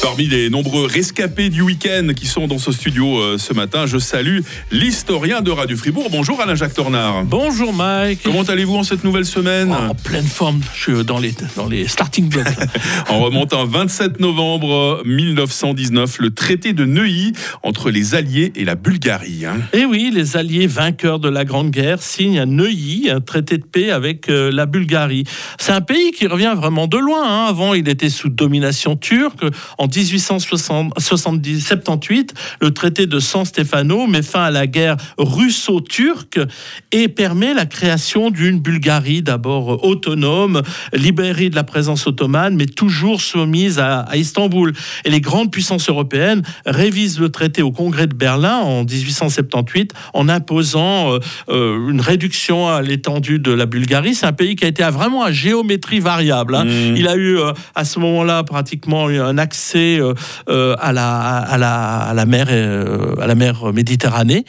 Parmi les nombreux rescapés du week-end qui sont dans ce studio euh, ce matin, je salue l'historien de Radio Fribourg. Bonjour Alain-Jacques Tornard. Bonjour Mike. Comment allez-vous en cette nouvelle semaine En pleine forme, je suis dans les, dans les starting blocks. en remontant 27 novembre 1919, le traité de Neuilly entre les Alliés et la Bulgarie. Hein. Et eh oui, les Alliés vainqueurs de la Grande Guerre signent à Neuilly un traité de paix avec euh, la Bulgarie. C'est un pays qui revient vraiment de loin. Hein. Avant, il était sous domination turque. En 1878, le traité de San Stefano met fin à la guerre russo-turque et permet la création d'une Bulgarie d'abord autonome, libérée de la présence ottomane, mais toujours soumise à, Istanbul. Et les grandes puissances européennes révisent le traité au Congrès de Berlin en 1878 en imposant euh, euh, une réduction à l'étendue de la Bulgarie. C'est un pays qui a été vraiment à géométrie variable. Hein. Mmh. Il a eu euh, à ce moment-là pratiquement un accès euh, euh, à, la, à, la, à, la mer, euh, à la mer Méditerranée,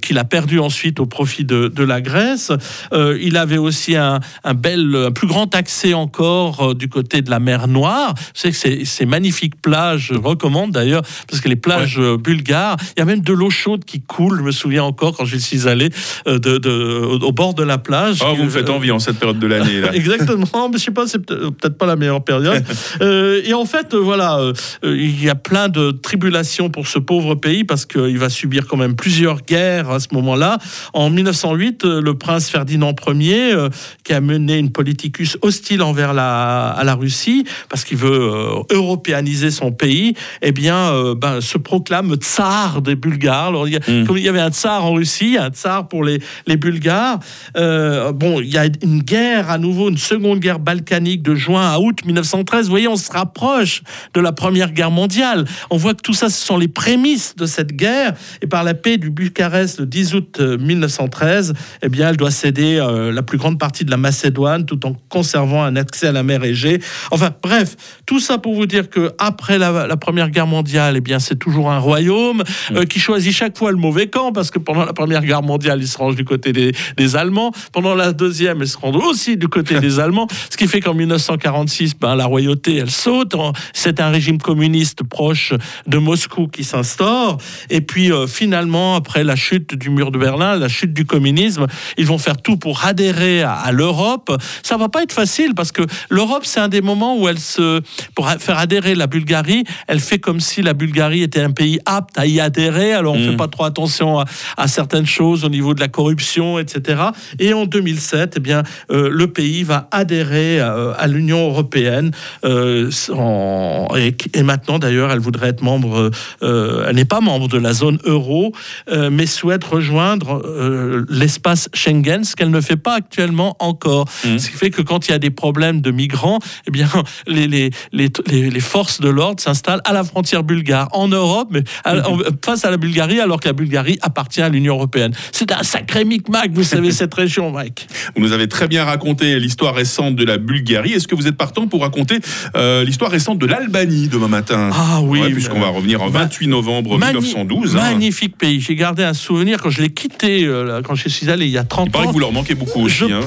qu'il a perdu ensuite au profit de, de la Grèce. il avait aussi un, un, bel, un plus grand accès encore du côté de la mer Noire. C'est que ces, ces, magnifiques plages, je recommande d'ailleurs, parce que les plages bulgares, il y a même de l'eau chaude qui coule. Je me souviens encore quand je suis allé de, de, au bord de la plage. Oh, vous me faites envie en cette période de l'année. Exactement, mais je sais pas, c'est peut-être pas la meilleure période. et en fait, voilà, il y a plein de tribulations pour ce pauvre pays parce qu'il va subir quand même plusieurs guerres à ce moment-là. En 1908, euh, le prince Ferdinand Ier, euh, qui a mené une politicus hostile envers la, à la Russie parce qu'il veut européaniser son pays, eh bien, ben, se proclame tsar des Bulgares. Alors, il y a, hmm. Comme il y avait un tsar en Russie, un tsar pour les, les Bulgares. bon, il y a une guerre à nouveau, une seconde guerre balkanique de juin à août 1913. Vous voyez, on se rapproche de la première Guerre mondiale. On voit que tout ça, ce sont les prémices de cette guerre. Et par la paix du Bucarest le 10 août 1913, euh, eh bien, elle doit céder euh, la plus grande partie de la Macédoine tout en conservant un accès à la mer Égée. Enfin, bref, tout ça pour vous dire que après la, Première Guerre mondiale, eh bien, c'est toujours un royaume euh, qui choisit chaque fois le mauvais camp parce que pendant la Première Guerre mondiale, il se range du côté des, Allemands. Pendant la deuxième, il se rend aussi du côté des Allemands. Ce qui fait qu'en 1946, ben, la royauté, elle saute. C'est un régime communiste proche de Moscou qui s'instaure. Et puis euh, finalement, après la chute du mur de Berlin, la chute du communisme, ils vont faire tout pour adhérer à, l'Europe. Ça va pas être facile parce que l'Europe, c'est un des moments où elle se, pour faire adhérer la Bulgarie, elle fait comme si la Bulgarie était un pays apte à y adhérer. Alors on ne fait mm. pas trop attention à, certaines choses au niveau de la corruption, etc. Et en 2007, eh bien, euh, le pays va adhérer euh, à, l'Union européenne en, et, et, maintenant d'ailleurs, elle voudrait être membre, euh, elle n'est pas membre de la zone euro, euh, mais souhaite rejoindre euh, l'espace Schengen, ce qu'elle ne fait pas actuellement encore. Mmh. Ce qui fait que quand il y a des problèmes de migrants, eh bien, les, les, les, les forces de l'ordre s'installent à la frontière bulgare, en Europe, mais mmh. face à la Bulgarie, alors que la Bulgarie appartient à l'Union européenne. C'est un sacré micmac, vous savez, cette région, Mike. Vous nous avez très bien raconté l'histoire récente de la Bulgarie. Est-ce que vous êtes partant pour raconter l'histoire récente de l'Albanie demain matin ah oui. Puisqu'on va revenir en 28 novembre 1912. Hein. Magnifique pays. J'ai gardé un souvenir quand je l'ai quitté, euh, quand je suis allé il y a 30 ans. Il paraît que vous leur manquez beaucoup aussi. Je, hein.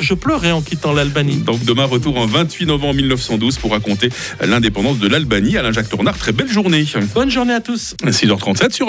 je, pleurais en quittant l'Albanie. Donc demain, retour en 28 novembre 1912 pour raconter l'indépendance de l'Albanie. Alain Jacques Tournard, très belle journée. Bonne journée à tous. 6h37 sur